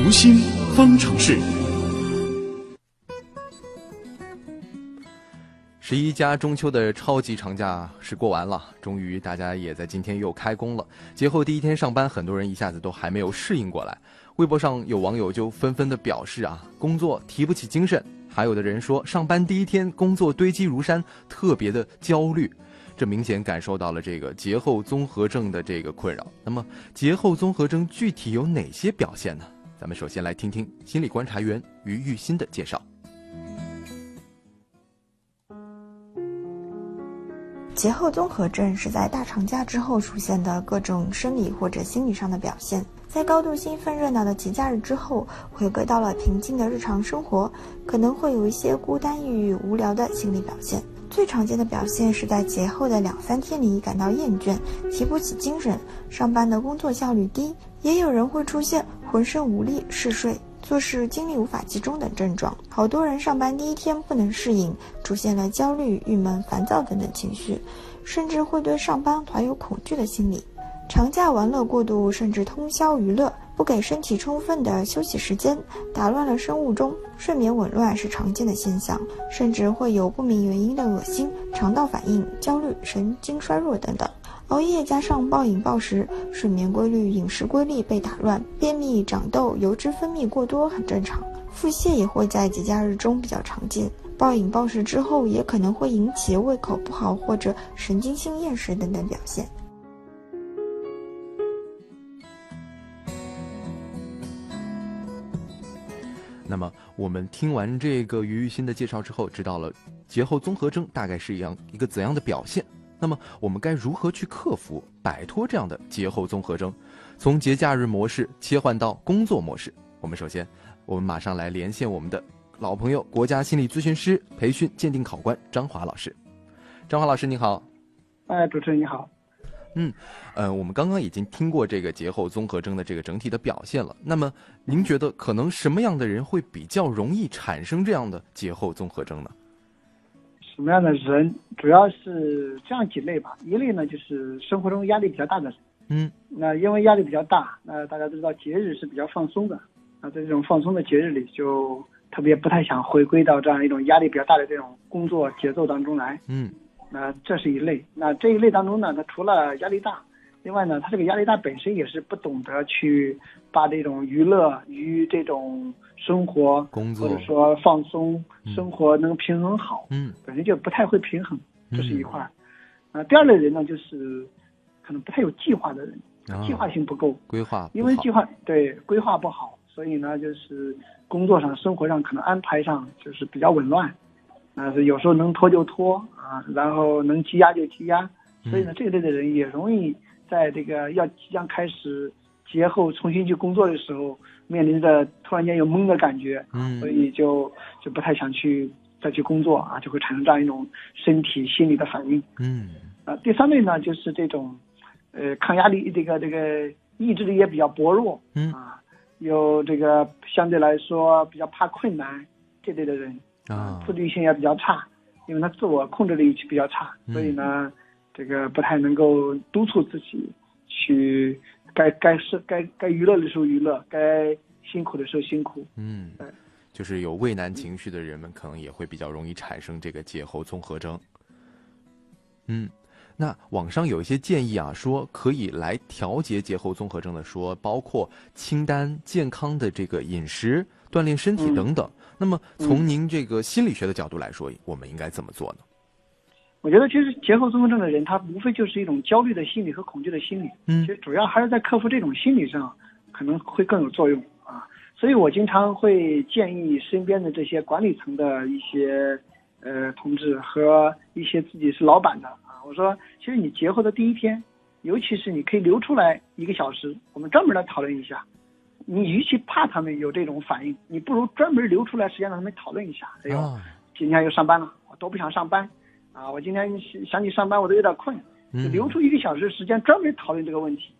读心方程式。十一加中秋的超级长假是过完了，终于大家也在今天又开工了。节后第一天上班，很多人一下子都还没有适应过来。微博上有网友就纷纷的表示啊，工作提不起精神；还有的人说，上班第一天工作堆积如山，特别的焦虑。这明显感受到了这个节后综合症的这个困扰。那么，节后综合症具体有哪些表现呢？咱们首先来听听心理观察员于玉新的介绍。节后综合症是在大长假之后出现的各种生理或者心理上的表现，在高度兴奋热闹的节假日之后，回归到了平静的日常生活，可能会有一些孤单、抑郁、无聊的心理表现。最常见的表现是在节后的两三天里感到厌倦、提不起精神、上班的工作效率低，也有人会出现浑身无力、嗜睡。做事精力无法集中等症状，好多人上班第一天不能适应，出现了焦虑、郁闷、烦躁等等情绪，甚至会对上班怀有恐惧的心理。长假玩乐过度，甚至通宵娱乐，不给身体充分的休息时间，打乱了生物钟，睡眠紊乱是常见的现象，甚至会有不明原因的恶心、肠道反应、焦虑、神经衰弱等等。熬夜加上暴饮暴食，睡眠规律、饮食规律被打乱，便秘、长痘、油脂分泌过多很正常。腹泻也会在节假日中比较常见。暴饮暴食之后，也可能会引起胃口不好或者神经性厌食等等表现。那么，我们听完这个于玉新的介绍之后，知道了节后综合征大概是一样一个怎样的表现。那么我们该如何去克服、摆脱这样的节后综合征，从节假日模式切换到工作模式？我们首先，我们马上来连线我们的老朋友、国家心理咨询师培训鉴定考官张华老师。张华老师，你好。哎，主持人你好。嗯，呃，我们刚刚已经听过这个节后综合征的这个整体的表现了。那么，您觉得可能什么样的人会比较容易产生这样的节后综合征呢？什么样的人，主要是这样几类吧。一类呢，就是生活中压力比较大的人。嗯，那因为压力比较大，那大家都知道节日是比较放松的。那在这种放松的节日里，就特别不太想回归到这样一种压力比较大的这种工作节奏当中来。嗯，那这是一类。那这一类当中呢，他除了压力大，另外呢，他这个压力大本身也是不懂得去把这种娱乐与这种。生活工作。或者说放松生活能平衡好，嗯，本身就不太会平衡，这是一块。儿。啊，第二类人呢，就是可能不太有计划的人，计划性不够，规划因为计划对规划不好，所以呢，就是工作上、生活上可能安排上就是比较紊乱，啊，是有时候能拖就拖啊，然后能积压就积压，所以呢，这一类的人也容易在这个要即将开始节后重新去工作的时候。面临着突然间有懵的感觉，嗯，所以就就不太想去再去工作啊，就会产生这样一种身体心理的反应，嗯，啊，第三类呢就是这种，呃，抗压力这个这个意志力也比较薄弱，嗯。啊，有这个相对来说比较怕困难这类的人啊，自律性也比较差，因为他自我控制力比较差，所以呢，这个不太能够督促自己去。该该是该该娱乐的时候娱乐，该辛苦的时候辛苦。嗯，就是有畏难情绪的人们，可能也会比较容易产生这个节后综合征。嗯，那网上有一些建议啊，说可以来调节节后综合征的，说包括清单、健康的这个饮食、锻炼身体等等。那么从您这个心理学的角度来说，我们应该怎么做呢？我觉得其实节后综合症的人，他无非就是一种焦虑的心理和恐惧的心理。嗯，其实主要还是在克服这种心理上，可能会更有作用啊。所以我经常会建议身边的这些管理层的一些呃同志和一些自己是老板的啊，我说，其实你节后的第一天，尤其是你可以留出来一个小时，我们专门来讨论一下。你与其怕他们有这种反应，你不如专门留出来时间让他们讨论一下。哎呦，今天又上班了，我都不想上班。啊，我今天想起上班，我都有点困，就留出一个小时时间专门讨论这个问题，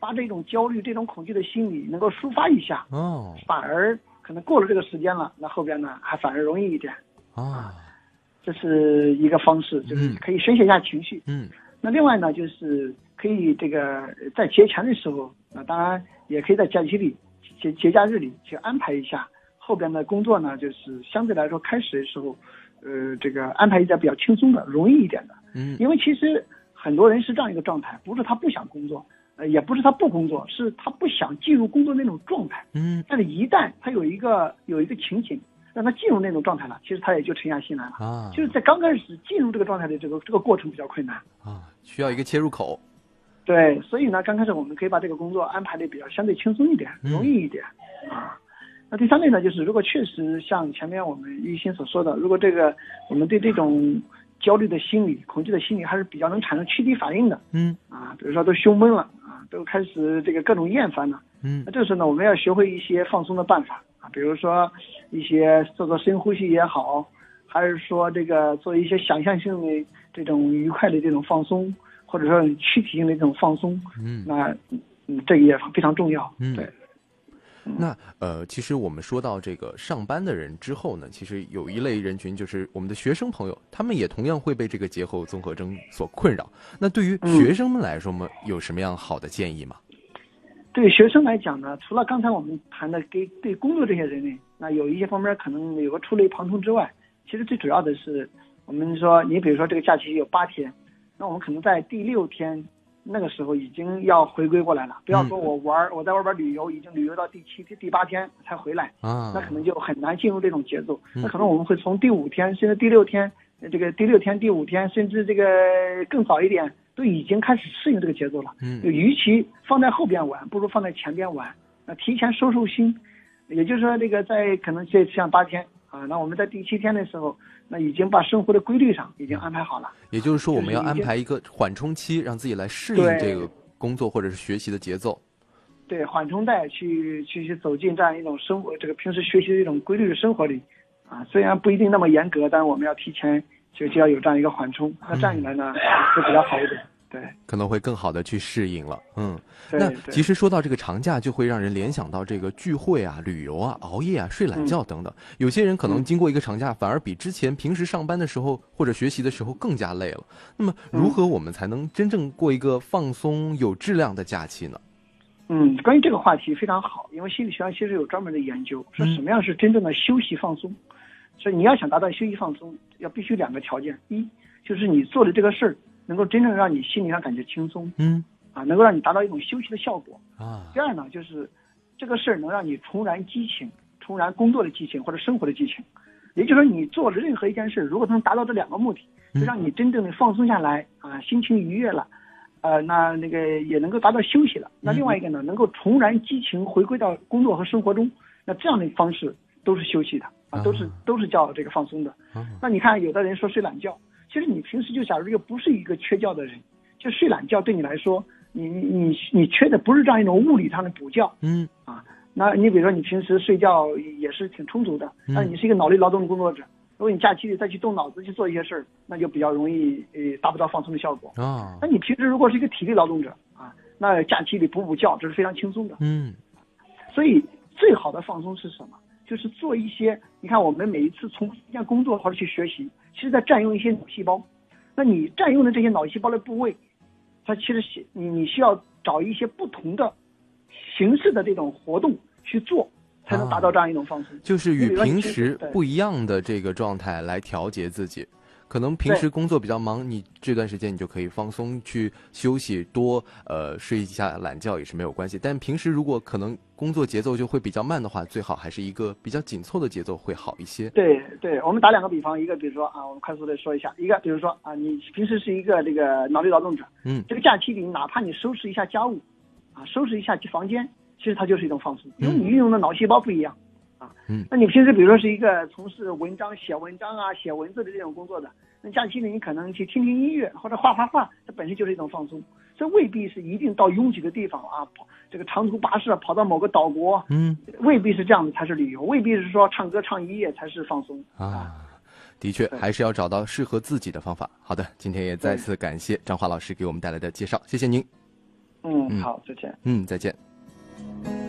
把这种焦虑、这种恐惧的心理能够抒发一下。哦，反而可能过了这个时间了，那后边呢还反而容易一点。啊，这是一个方式，就是可以宣泄一下情绪。嗯，那另外呢，就是可以这个在节前的时候，那当然也可以在假期里节节假日里去安排一下后边的工作呢，就是相对来说开始的时候，呃，这个安排一下比较轻松的、容易一点的。嗯因为其实很多人是这样一个状态，不是他不想工作，呃，也不是他不工作，是他不想进入工作那种状态。嗯但是，一旦他有一个有一个情景让他进入那种状态了，其实他也就沉下心来了。啊就是在刚开始进入这个状态的这个这个过程比较困难。啊，需要一个切入口。对，所以呢，刚开始我们可以把这个工作安排的比较相对轻松一点，嗯容易一点啊。那第三类呢，就是如果确实像前面我们一心所说的，如果这个我们对这种焦虑的心理、恐惧的心理还是比较能产生躯体反应的嗯啊，比如说都胸闷了啊，都开始这个各种厌烦了，嗯那这时候呢，我们要学会一些放松的办法啊，比如说一些做做深呼吸也好，还是说这个做一些想象性的这种愉快的这种放松，或者说躯体性的这种放松，嗯。那嗯，这个也非常重要。嗯对，那呃，其实我们说到这个上班的人之后呢，其实有一类人群就是我们的学生朋友，他们也同样会被这个节后综合征所困扰。那对于嗯学生们来说嘛，有什么样好的建议吗？对学生来讲呢，除了刚才我们谈的给对工作这些人呢，那有一些方面可能有个触类旁通之外，其实最主要的是，我们说你比如说这个假期有八天，那我们可能在第六天那个时候已经要回归过来了，不要说我玩儿我在外边旅游，已经旅游到第七第八天才回来，啊，那可能就很难进入这种节奏。嗯那可能我们会从第五天甚至第六天，呃这个第六天、第五天，甚至这个更早一点，都已经开始适应这个节奏了。嗯就与其放在后边玩，不如放在前边玩。那提前收收心，也就是说，这个在可能这像八天啊，那我们在第七天的时候，那已经把生活的规律上已经安排好了。也就是说，我们要安排一个缓冲期，让自己来适应这个工作或者是学习的节奏。对，缓冲带去去去走进这样一种生活，这个平时学习的一种规律的生活里，啊，虽然不一定那么严格，但是我们要提前就就要有这样一个缓冲，那这样一来呢，就比较好一点。对，可能会更好的去适应了。嗯，那其实说到这个长假，就会让人联想到这个聚会啊、旅游啊、熬夜啊、睡懒觉等等。有些人可能嗯经过一个长假，反而比之前平时上班的时候或者学习的时候更加累了。那么，嗯如何我们才能真正过一个放松、有质量的假期呢？嗯，关于这个话题非常好，因为心理学上其实有专门的研究，说嗯什么样是真正的休息放松。所以你要想达到休息放松，要必须两个条件：一就是你做的这个事儿能够真正让你心理上感觉轻松嗯啊，能够让你达到一种休息的效果。啊第二呢，就是这个事儿能让你重燃激情，重燃工作的激情或者生活的激情。也就是说，你做了任何一件事，如果能达到这两个目的，就让你真正的放松下来啊，心情愉悦了，呃，那那个也能够达到休息了。那另外一个呢，能够重燃激情，回归到工作和生活中，那这样的方式都是休息的啊，都是啊都是叫这个放松的。啊那你看，有的人说睡懒觉，其实你平时就假如又不是一个缺觉的人，就睡懒觉对你来说，你你你你缺的不是这样一种物理上的补觉，嗯啊那你比如说你平时睡觉也是挺充足的，嗯但是你是一个脑力劳动的工作者，如果你假期里再去动脑子去做一些事儿，那就比较容易呃达不到放松的效果。啊那你平时如果是一个体力劳动者啊，那假期里补补觉这是非常轻松的。嗯所以最好的放松是什么？就是做一些，你看我们每一次从一件工作或者去学习，其实在占用一些脑细胞。那你占用的这些脑细胞的部位，它其实是你你需要找一些不同的形式的这种活动去做，才能达到这样一种放松。就是与平时不一样的这个状态来调节自己。可能平时工作比较忙，你这段时间你就可以放松去休息，多呃睡一下懒觉也是没有关系。但平时如果可能工作节奏就会比较慢的话，最好还是一个比较紧凑的节奏会好一些。对对，我们打两个比方，一个比如说啊，我们快速的说一下，一个比如说啊，你平时是一个这个脑力劳动者，嗯这个假期里哪怕你收拾一下家务，啊，收拾一下房间，其实它就是一种放松，因为你运用的脑细胞不一样，啊，嗯那你平时比如说是一个从事文章、写文章啊、写文字的这种工作的，那假期里你可能去听听音乐或者画画画，这本身就是一种放松，这未必是一定到拥挤的地方啊，跑这个长途跋涉跑到某个岛国，嗯未必是这样的才是旅游，未必是说唱歌唱一夜才是放松啊，的确还是要找到适合自己的方法。好的，今天也再次感谢张华老师给我们带来的介绍，谢谢您。嗯，嗯好，再见。嗯，再见。《